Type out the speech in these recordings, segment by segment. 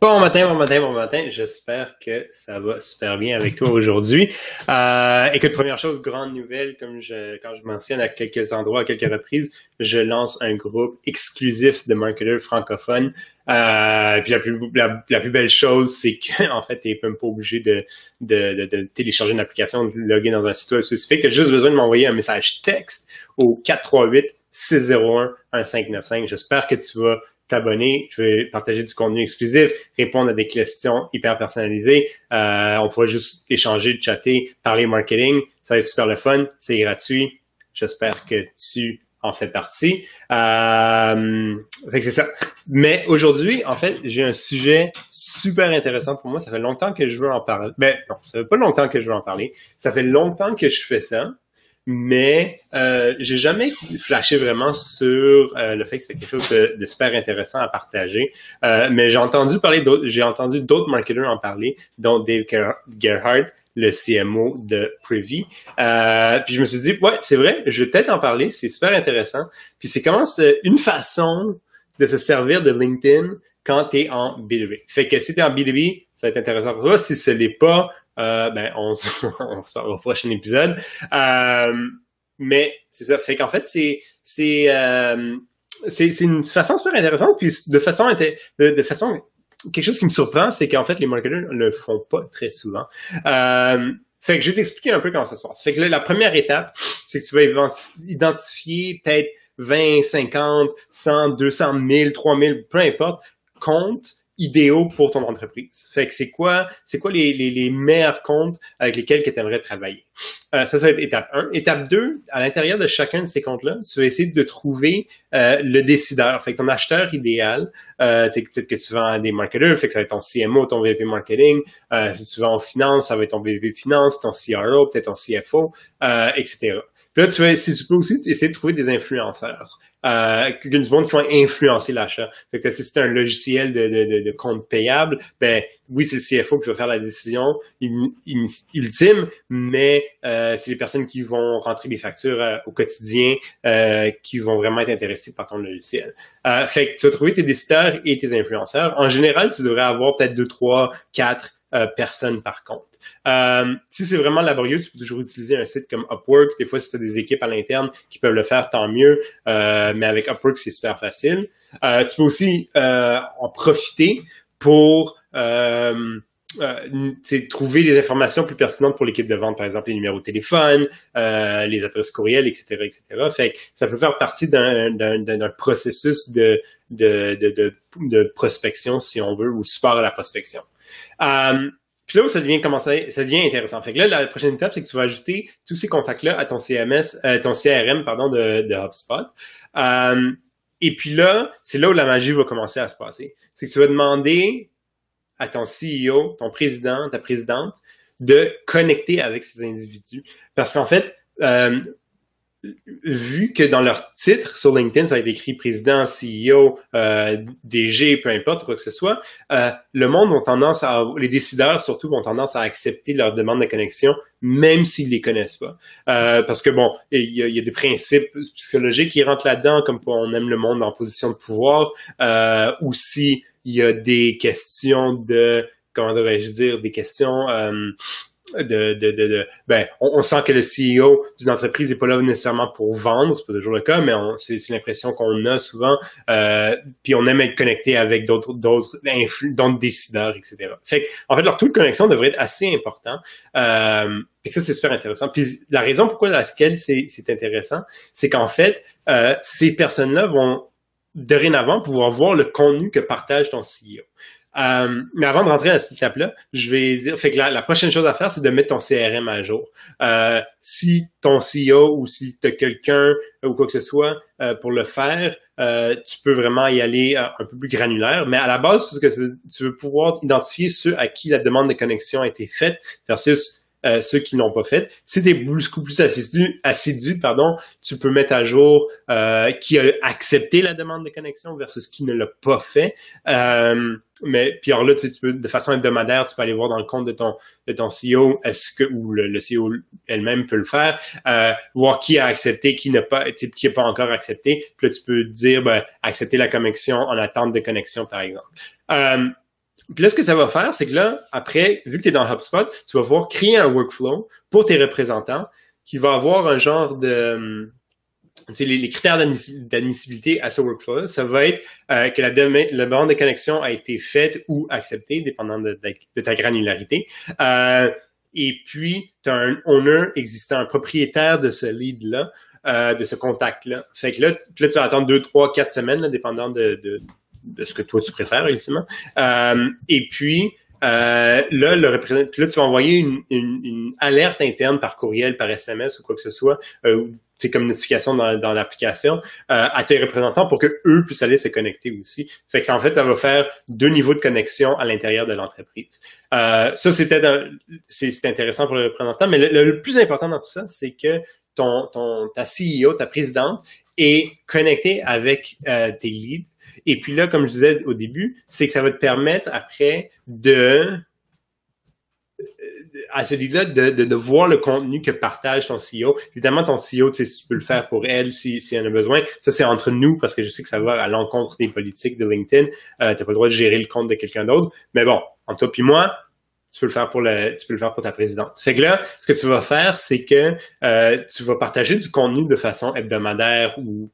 Bon matin, bon matin, bon matin. J'espère que ça va super bien avec toi aujourd'hui. Euh, écoute, première chose, grande nouvelle, comme je, quand je mentionne à quelques endroits, à quelques reprises, je lance un groupe exclusif de marketeurs francophones. Euh, puis la plus, la, plus belle chose, c'est qu'en fait, tu n'es même pas obligé de, de, de, télécharger une application, de loguer dans un site web spécifique. Tu as juste besoin de m'envoyer un message texte au 438 601 1595. J'espère que tu vas t'abonner. Je vais partager du contenu exclusif, répondre à des questions hyper personnalisées. Euh, on pourra juste échanger, chatter, parler marketing. Ça va être super le fun. C'est gratuit. J'espère que tu en fais partie. Euh, fait que c'est ça. Mais aujourd'hui, en fait, j'ai un sujet super intéressant pour moi. Ça fait longtemps que je veux en parler. Ben non, ça fait pas longtemps que je veux en parler. Ça fait longtemps que je fais ça mais euh, j'ai jamais flashé vraiment sur euh, le fait que c'était quelque chose de, super intéressant à partager. Euh, mais j'ai entendu parler d'autres, j'ai entendu d'autres marketeurs en parler, dont Dave Gerhardt, le CMO de Privy. Euh, puis je me suis dit, ouais, c'est vrai, je vais peut-être en parler, c'est super intéressant. Puis c'est comment c'est une façon de se servir de LinkedIn quand tu es en B2B. Fait que si tu es en B2B, ça va être intéressant pour toi. Si ce n'est pas, euh, ben, on, se revoit au prochain épisode. Euh, mais c'est ça. Fait qu'en fait, c'est c'est euh, c'est une façon super intéressante. Puis de façon de, de façon quelque chose qui me surprend, c'est qu'en fait les marketeurs ne le font pas très souvent. Euh, fait que je vais t'expliquer un peu comment ça se passe. Fait que la première étape, c'est que tu vas identifier peut-être 20, 50, 100, 200 000, 3000, peu importe, comptes idéaux pour ton entreprise. Fait que c'est quoi, c'est quoi les, les, les, meilleurs comptes avec lesquels tu aimerais travailler? Euh, ça, ça va être étape 1. Étape 2, à l'intérieur de chacun de ces comptes-là, tu vas essayer de trouver euh, le décideur. Fait que ton acheteur idéal, euh, peut-être que tu vends des marketeurs, fait que ça va être ton CMO, ton VP marketing. Euh, si tu vends en finance, ça va être ton VP finance, ton CRO, peut-être ton CFO, euh, etc. Là, tu, vas, si tu peux aussi essayer de trouver des influenceurs euh, du monde qui vont influencer l'achat. Fait que si c'est un logiciel de, de, de, compte payable, ben oui, c'est le CFO qui va faire la décision ultime, mais euh, c'est les personnes qui vont rentrer les factures euh, au quotidien euh, qui vont vraiment être intéressées par ton logiciel. Euh, fait que tu vas trouver tes décideurs et tes influenceurs. En général, tu devrais avoir peut-être deux, trois, quatre euh, personnes par compte. Euh, si c'est vraiment laborieux, tu peux toujours utiliser un site comme Upwork. Des fois, si tu as des équipes à l'interne qui peuvent le faire, tant mieux. Euh, mais avec Upwork, c'est super facile. Tu peux aussi en profiter pour trouver des informations plus pertinentes pour l'équipe de vente, par exemple les numéros de téléphone, les adresses courriels, etc., etc. Fait que ça peut faire partie d'un processus de, de, prospection, si on veut, ou support à la prospection. Euh, Puis là où ça devient, ça devient intéressant. Fait que là, la prochaine étape, c'est que tu vas ajouter tous ces contacts-là à ton CMS, euh, ton CRM, pardon, de, de HubSpot. Euh, et puis là, c'est là où la magie va commencer à se passer. C'est que tu vas demander à ton CEO, ton président, ta présidente, de connecter avec ces individus. Parce qu'en fait, vu que dans leur titre sur LinkedIn, ça a été écrit président, CEO, euh, DG, peu importe quoi que ce soit, euh, le monde ont tendance à, les décideurs surtout ont tendance à accepter leur demande de connexion, même s'ils les connaissent pas. Euh, parce que bon, il y, a, y, a, des principes psychologiques qui rentrent là-dedans, comme on aime le monde en position de pouvoir, euh, ou si il y a des questions de, comment devrais-je dire, des questions euh, de, de, de, ben, on, sent que le CEO d'une entreprise n'est pas là nécessairement pour vendre, c'est pas toujours le cas, mais c'est l'impression qu'on a souvent. Euh, puis on aime être connecté avec d'autres d'autres d'autres décideurs, etc. Fait en fait, leur taux de connexion devrait être assez important. Euh, et ça, c'est super intéressant. Puis la raison pourquoi la scale, c'est intéressant, c'est qu'en fait, euh, ces personnes-là vont dorénavant pouvoir voir le contenu que partage ton CEO. Euh, mais avant de rentrer à cette étape-là, je vais dire, fait que la, prochaine chose à faire, c'est de mettre ton CRM à jour. Euh, si ton CEO ou si tu as quelqu'un ou quoi que ce soit euh, pour le faire, tu peux vraiment y aller un peu plus granulaire. Mais à la base, ce que tu veux pouvoir identifier ceux à qui la demande de connexion a été faite versus euh, ceux qui n'ont pas fait. Si tu es beaucoup plus assidu, assidu pardon, tu peux mettre à jour euh, qui a accepté la demande de connexion versus qui ne l'a pas fait. Euh, mais puis alors là, tu, peux, de façon hebdomadaire, tu peux aller voir dans le compte de ton de ton CEO, est-ce que ou le, CEO elle-même peut le faire, euh, voir qui a accepté, qui n'a pas, qui n'a pas encore accepté. Puis là, tu peux dire ben, accepter la connexion en attente de connexion, par exemple. Puis là, ce que ça va faire, c'est que là, après, vu que tu es dans HubSpot, tu vas pouvoir créer un workflow pour tes représentants qui va avoir un genre de... Les, les, critères d'admissibilité à ce workflow ça va être euh, que la, demande de connexion a été faite ou acceptée, dépendant de, ta granularité. Euh, et puis, tu as un owner existant, un propriétaire de ce lead-là, euh, de ce contact-là. Fait que là, là, tu vas attendre deux, trois, quatre semaines, dépendant de, de ce que toi tu préfères, ultimement. Euh, et puis, euh, là, le représentant, puis là, tu vas envoyer une, une, alerte interne par courriel, par SMS ou quoi que ce soit, euh, c'est comme notification dans, dans l'application euh, à tes représentants pour que eux puissent aller se connecter aussi. Fait que en fait, ça va faire deux niveaux de connexion à l'intérieur de l'entreprise. Euh, ça, c'était c'est intéressant pour le représentant, mais le, le, plus important dans tout ça, c'est que ton, ton ta CEO, ta présidente, est connectée avec euh, tes leads et puis là, comme je disais au début, c'est que ça va te permettre après de à celui-là de, de, voir le contenu que partage ton CEO. Évidemment, ton CEO, tu, sais, tu peux le faire pour elle si, si elle en a besoin. Ça, c'est entre nous parce que je sais que ça va à l'encontre des politiques de LinkedIn. Euh, tu n'as pas le droit de gérer le compte de quelqu'un d'autre. Mais bon, entre toi et moi, tu peux le faire pour le, tu peux le faire pour ta présidente. Fait que là, ce que tu vas faire, c'est que euh, tu vas partager du contenu de façon hebdomadaire ou,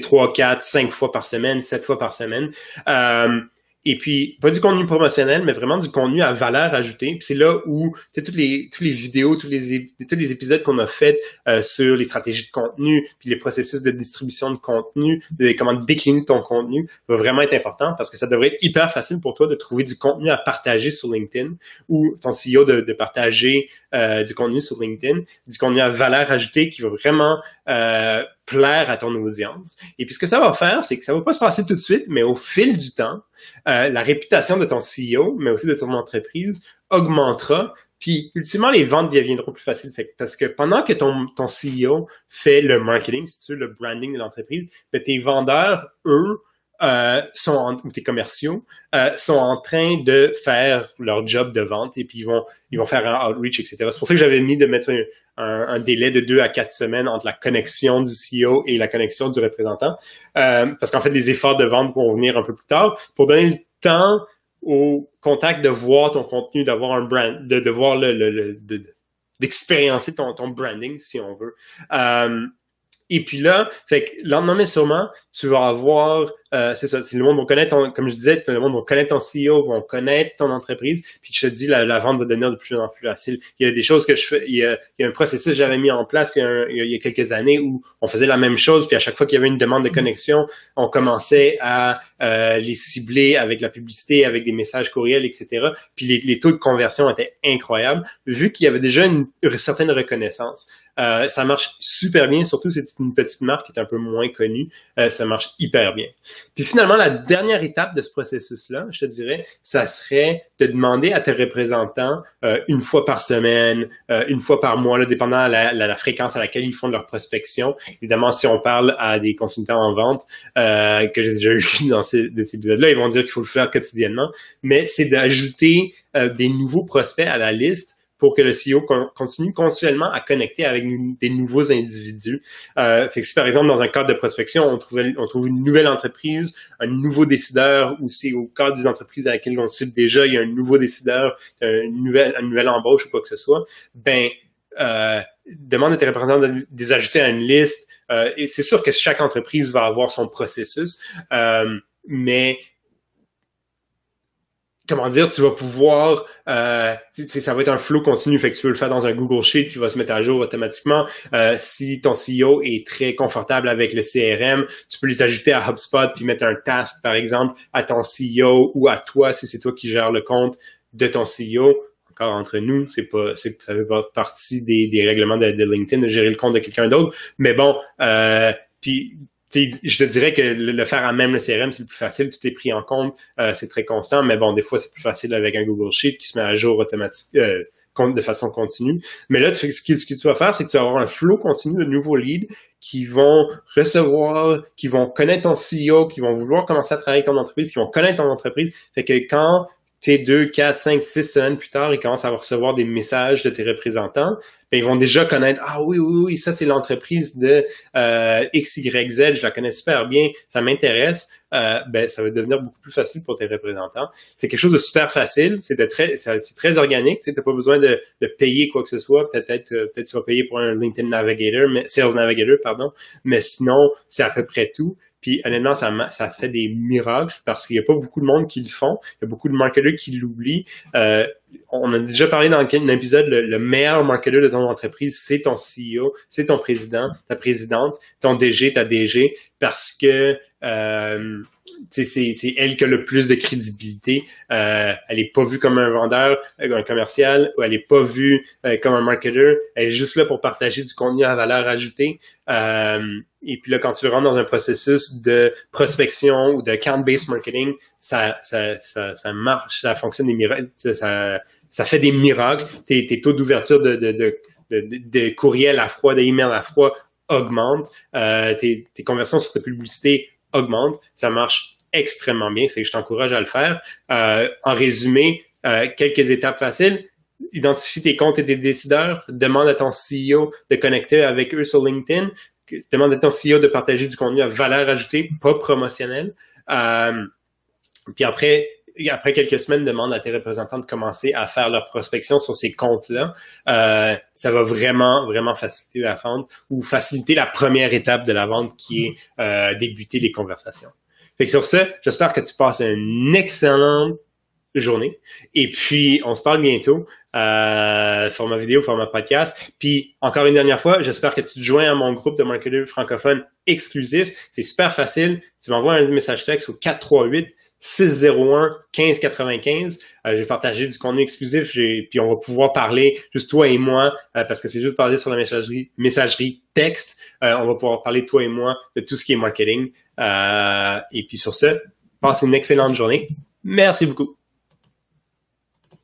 trois, quatre, cinq fois par semaine, sept fois par semaine. Euh, et puis, pas du contenu promotionnel, mais vraiment du contenu à valeur ajoutée. Puis c'est là où toutes les, toutes les vidéos, tous les, tous les épisodes qu'on a fait euh, sur les stratégies de contenu, puis les processus de distribution de contenu, de, comment décliner ton contenu, va vraiment être important parce que ça devrait être hyper facile pour toi de trouver du contenu à partager sur LinkedIn ou ton CEO de, partager euh, du contenu sur LinkedIn, du contenu à valeur ajoutée qui va vraiment plaire à ton audience. Et puis ce que ça va faire, c'est que ça va pas se passer tout de suite, mais au fil du temps, euh, la réputation de ton CEO, mais aussi de ton entreprise, augmentera. Puis, ultimement, les ventes deviendront plus faciles. parce que pendant que ton, ton CEO fait le marketing, si tu veux, le branding de l'entreprise, ben, tes vendeurs, eux, euh, sont ou tes commerciaux euh, sont en train de faire leur job de vente et puis ils vont ils vont faire un outreach etc. C'est pour ça que j'avais mis de mettre un, délai de deux à quatre semaines entre la connexion du CEO et la connexion du représentant euh, parce qu'en fait les efforts de vente vont venir un peu plus tard pour donner le temps au contact de voir ton contenu, d'avoir un brand, de, de voir le, le, d'expériencer ton, branding si on veut. Et puis là, fait que mais sûrement, tu vas avoir euh, c'est ça, le monde va connaître, ton, comme je disais, le monde va connaître ton CEO, vont connaître ton entreprise, puis je te dis, la, vente va devenir de plus en plus facile. Il y a des choses que je fais, il y a, il y a un processus que j'avais mis en place il y, a il y, a quelques années où on faisait la même chose, puis à chaque fois qu'il y avait une demande de connexion, on commençait à euh, les cibler avec la publicité, avec des messages courriels, etc. Puis les, les taux de conversion étaient incroyables, vu qu'il y avait déjà une, une certaine reconnaissance. Euh, ça marche super bien, surtout si c'est une petite marque qui est un peu moins connue, euh, ça marche hyper bien. Puis finalement, la dernière étape de ce processus-là, je te dirais, ça serait de demander à tes représentants euh, une fois par semaine, une fois par mois, là, dépendant de la, la, fréquence à laquelle ils font leur prospection. Évidemment, si on parle à des consultants en vente que j'ai déjà eu dans ces, ces épisodes-là, ils vont dire qu'il faut le faire quotidiennement, mais c'est d'ajouter des nouveaux prospects à la liste pour que le CEO continue continuellement à connecter avec des nouveaux individus. Euh, fait que si par exemple dans un cadre de prospection, on trouve, une nouvelle entreprise, un nouveau décideur, ou c'est au cadre des entreprises à laquelle on cite déjà, il y a un nouveau décideur, une nouvelle, une nouvelle embauche ou quoi que ce soit, ben euh, demande à tes représentants de les ajouter à une liste. Euh, c'est sûr que chaque entreprise va avoir son processus, euh, mais comment dire, tu vas pouvoir, euh, ça va être un flow continu, fait que tu peux le faire dans un Google Sheet qui va se mettre à jour automatiquement. Euh, si ton CEO est très confortable avec le CRM, tu peux les ajouter à HubSpot puis mettre un task, par exemple, à ton CEO ou à toi si c'est toi qui gères le compte de ton CEO. Encore entre nous, c'est pas, c'est ça pas partie des, règlements de, de, LinkedIn de gérer le compte de quelqu'un d'autre. Mais bon, euh, puis je te dirais que le, faire à même le CRM, c'est le plus facile, tout est pris en compte, euh, c'est très constant, mais bon, des fois, c'est plus facile avec un Google Sheet qui se met à jour automatiquement. Euh, de façon continue. Mais là, ce que, ce que tu vas faire, c'est que tu vas avoir un flow continu de nouveaux leads qui vont recevoir, qui vont connaître ton CEO, qui vont vouloir commencer à travailler avec ton entreprise, qui vont connaître ton entreprise. Fait que quand tu deux, quatre, cinq, six semaines plus tard, ils commencent à recevoir des messages de tes représentants, ben, ils vont déjà connaître Ah oui, oui, oui, ça c'est l'entreprise de euh, XYZ, je la connais super bien, ça m'intéresse. Euh, ben, ça va devenir beaucoup plus facile pour tes représentants. C'est quelque chose de super facile, c'est très, c'est très organique. Tu n'as pas besoin de, de, payer quoi que ce soit. Peut-être, euh, peut-être tu vas payer pour un LinkedIn Navigator, mais Sales Navigator, pardon. Mais sinon, c'est à peu près tout. Puis honnêtement, ça, ça fait des miracles parce qu'il n'y a pas beaucoup de monde qui le font. Il y a beaucoup de marketeurs qui l'oublient. Euh, on a déjà parlé dans un épisode, le, meilleur marketeur de ton entreprise, c'est ton CEO, c'est ton président, ta présidente, ton DG, ta DG, parce que euh, c'est elle qui a le plus de crédibilité. Euh, elle est pas vue comme un vendeur, euh, un commercial, ou elle est pas vue euh, comme un marketeur. Elle est juste là pour partager du contenu à valeur ajoutée. Et puis là, quand tu rentres dans un processus de prospection ou de account-based marketing, ça, ça, ça, ça, marche, ça fonctionne des miracles, ça, ça fait des miracles. Tes, taux d'ouverture de, de, de, de, courriel à froid, d'email à froid augmentent. Euh, tes, conversions sur ta publicité augmente, ça marche extrêmement bien. Fait que je t'encourage à le faire. Euh, en résumé, euh, quelques étapes faciles. Identifie tes comptes et tes décideurs. Demande à ton CEO de connecter avec eux sur LinkedIn. Demande à ton CEO de partager du contenu à valeur ajoutée, pas promotionnel. Euh, puis après, après quelques semaines, demande à tes représentants de commencer à faire leur prospection sur ces comptes-là. Euh, ça va vraiment, vraiment faciliter la vente ou faciliter la première étape de la vente qui est euh, débuter les conversations. Fait que sur ce, j'espère que tu passes une excellente journée. Et puis, on se parle bientôt, euh, format vidéo, format podcast. Puis, encore une dernière fois, j'espère que tu te joins à mon groupe de marketeurs francophones exclusif. C'est super facile. Tu m'envoies un message texte au 438 601 1595. Euh, je vais partager du contenu exclusif, puis on va pouvoir parler juste toi et moi, euh, parce que c'est juste parler sur la messagerie, messagerie texte. Euh, on va pouvoir parler toi et moi de tout ce qui est marketing. Euh, et puis sur ce, passe une excellente journée. Merci beaucoup.